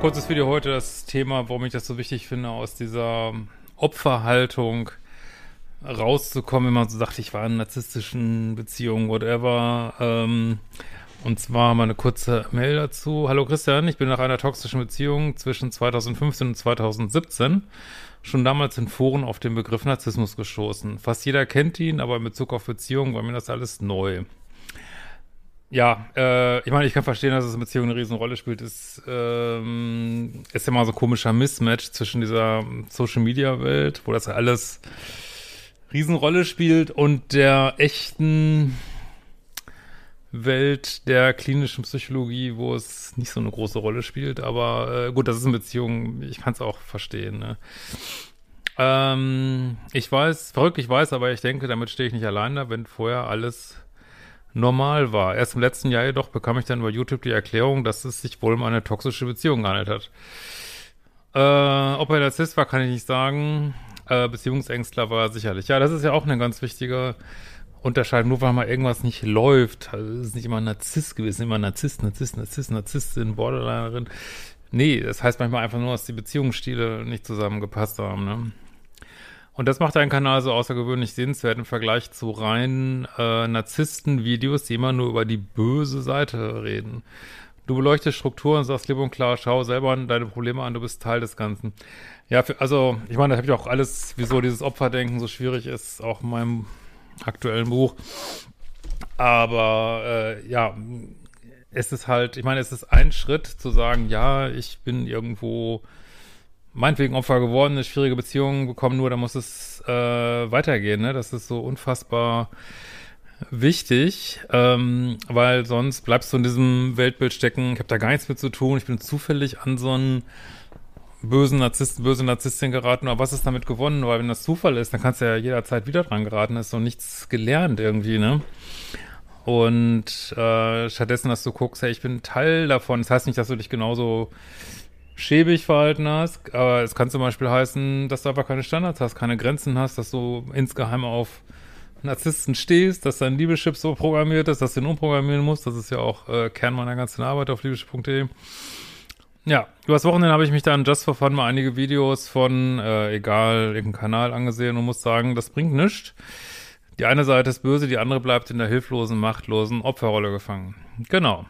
kurzes Video heute das Thema, warum ich das so wichtig finde, aus dieser Opferhaltung rauszukommen, wenn man so sagt, ich war in narzisstischen Beziehungen, whatever. Ähm, und zwar mal eine kurze Mail dazu. Hallo Christian, ich bin nach einer toxischen Beziehung zwischen 2015 und 2017 schon damals in Foren auf den Begriff Narzissmus gestoßen. Fast jeder kennt ihn, aber in Bezug auf Beziehungen war mir das alles neu. Ja, äh, ich meine, ich kann verstehen, dass es in Beziehungen eine Riesenrolle spielt. Es ähm, ist ja mal so ein komischer Mismatch zwischen dieser Social-Media-Welt, wo das ja alles Riesenrolle spielt, und der echten Welt der klinischen Psychologie, wo es nicht so eine große Rolle spielt. Aber äh, gut, das ist eine Beziehung, ich kann es auch verstehen. Ne? Ähm, ich weiß, verrückt, ich weiß, aber ich denke, damit stehe ich nicht allein da, wenn vorher alles normal war. Erst im letzten Jahr jedoch bekam ich dann über YouTube die Erklärung, dass es sich wohl um eine toxische Beziehung gehandelt hat. Äh, ob er Narzisst war, kann ich nicht sagen. Äh, Beziehungsängstler war er sicherlich. Ja, das ist ja auch eine ganz wichtige Unterscheidung. Nur weil mal irgendwas nicht läuft, also es ist nicht immer Narzisst gewesen, immer Narzisst, Narzisst, Narzisst, Narzisstin, Borderlinerin. Nee, das heißt manchmal einfach nur, dass die Beziehungsstile nicht zusammengepasst haben, ne? Und das macht deinen Kanal so außergewöhnlich sehenswert im Vergleich zu reinen äh, Narzissten-Videos, die immer nur über die böse Seite reden. Du beleuchtest Strukturen sagst klipp und klar, schau selber deine Probleme an, du bist Teil des Ganzen. Ja, für, also ich meine, da habe ich auch alles, wieso dieses Opferdenken so schwierig ist, auch in meinem aktuellen Buch. Aber äh, ja, es ist halt, ich meine, es ist ein Schritt zu sagen, ja, ich bin irgendwo meinetwegen Opfer geworden, eine schwierige Beziehung bekommen, nur da muss es äh, weitergehen, ne? Das ist so unfassbar wichtig, ähm, weil sonst bleibst du in diesem Weltbild stecken, ich habe da gar nichts mit zu tun, ich bin zufällig an so einen bösen Narzissten, böse Narzisstin geraten, aber was ist damit gewonnen? Weil wenn das Zufall ist, dann kannst du ja jederzeit wieder dran geraten, ist doch nichts gelernt irgendwie, ne? Und äh, stattdessen, dass du guckst, hey, ich bin Teil davon. Das heißt nicht, dass du dich genauso schäbig verhalten hast, aber es kann zum Beispiel heißen, dass du einfach keine Standards hast, keine Grenzen hast, dass du insgeheim auf Narzissten stehst, dass dein Liebeschip so programmiert ist, dass du ihn umprogrammieren musst. Das ist ja auch äh, Kern meiner ganzen Arbeit auf liebeschip.de. Ja, übers Wochenende habe ich mich dann just for fun mal einige Videos von, äh, egal, irgendeinem Kanal angesehen und muss sagen, das bringt nichts. Die eine Seite ist böse, die andere bleibt in der hilflosen, machtlosen Opferrolle gefangen. Genau.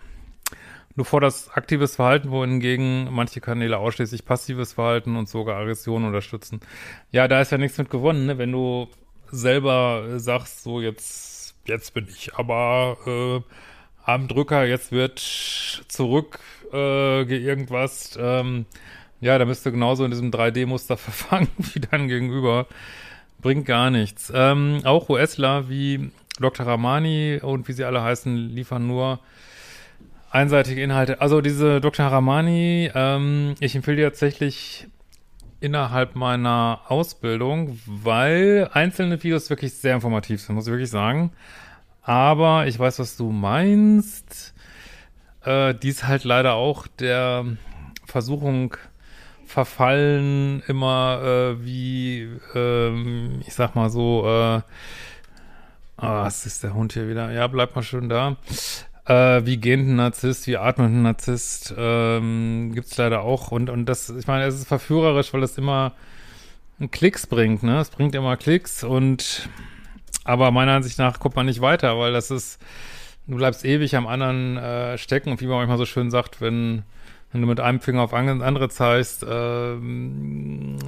Du forderst aktives Verhalten, wohingegen manche Kanäle ausschließlich passives Verhalten und sogar Aggression unterstützen. Ja, da ist ja nichts mit gewonnen, ne? Wenn du selber sagst, so jetzt, jetzt bin ich aber äh, am Drücker, jetzt wird zurück äh, irgendwas, ähm, ja, da müsste genauso in diesem 3D-Muster verfangen wie dein Gegenüber. Bringt gar nichts. Ähm, auch USler wie Dr. Ramani und wie sie alle heißen, liefern nur einseitige Inhalte. Also diese Dr. Ramani, ähm, ich empfehle dir tatsächlich innerhalb meiner Ausbildung, weil einzelne Videos wirklich sehr informativ sind, muss ich wirklich sagen. Aber ich weiß, was du meinst. Äh, die ist halt leider auch der Versuchung verfallen, immer äh, wie, ähm, ich sag mal so, äh, ah, was ist der Hund hier wieder? Ja, bleib mal schön da. Äh, wie gehend ein Narzisst, wie atmend ein Narzisst, ähm, gibt's leider auch. Und, und das, ich meine, es ist verführerisch, weil es immer Klicks bringt, ne? Es bringt immer Klicks und aber meiner Ansicht nach kommt man nicht weiter, weil das ist, du bleibst ewig am anderen äh, stecken und wie man manchmal so schön sagt, wenn, wenn du mit einem Finger auf andere zeigst, äh,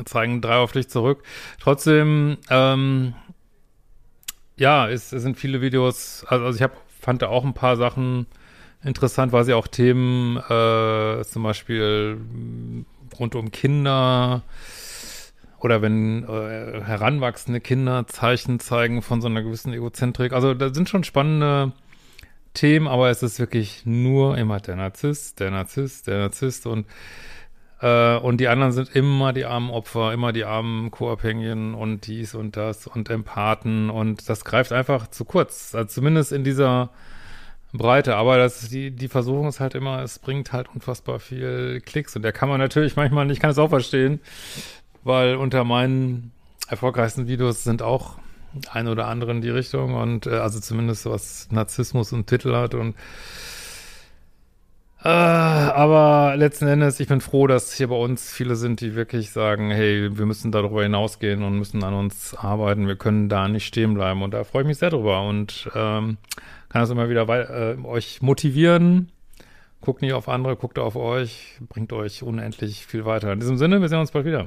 zeigen drei auf dich zurück. Trotzdem, ähm, ja, es, es sind viele Videos, also, also ich hab, fand da auch ein paar Sachen interessant, weil sie auch Themen, äh, zum Beispiel rund um Kinder oder wenn äh, heranwachsende Kinder Zeichen zeigen von so einer gewissen Egozentrik. Also da sind schon spannende Themen, aber es ist wirklich nur immer der Narzisst, der Narzisst, der Narzisst und äh, und die anderen sind immer die armen Opfer, immer die armen Co-Abhängigen und dies und das und Empathen. Und das greift einfach zu kurz. Also zumindest in dieser Breite, aber das die die Versuchung ist halt immer, es bringt halt unfassbar viel Klicks. Und der kann man natürlich manchmal nicht, kann es auch verstehen, weil unter meinen erfolgreichsten Videos sind auch ein oder andere in die Richtung. Und äh, also zumindest was Narzissmus und Titel hat und äh, aber letzten Endes, ich bin froh, dass hier bei uns viele sind, die wirklich sagen, hey, wir müssen darüber hinausgehen und müssen an uns arbeiten. Wir können da nicht stehen bleiben. Und da freue ich mich sehr drüber und ähm, kann das immer wieder äh, euch motivieren. Guckt nicht auf andere, guckt auf euch, bringt euch unendlich viel weiter. In diesem Sinne, wir sehen uns bald wieder.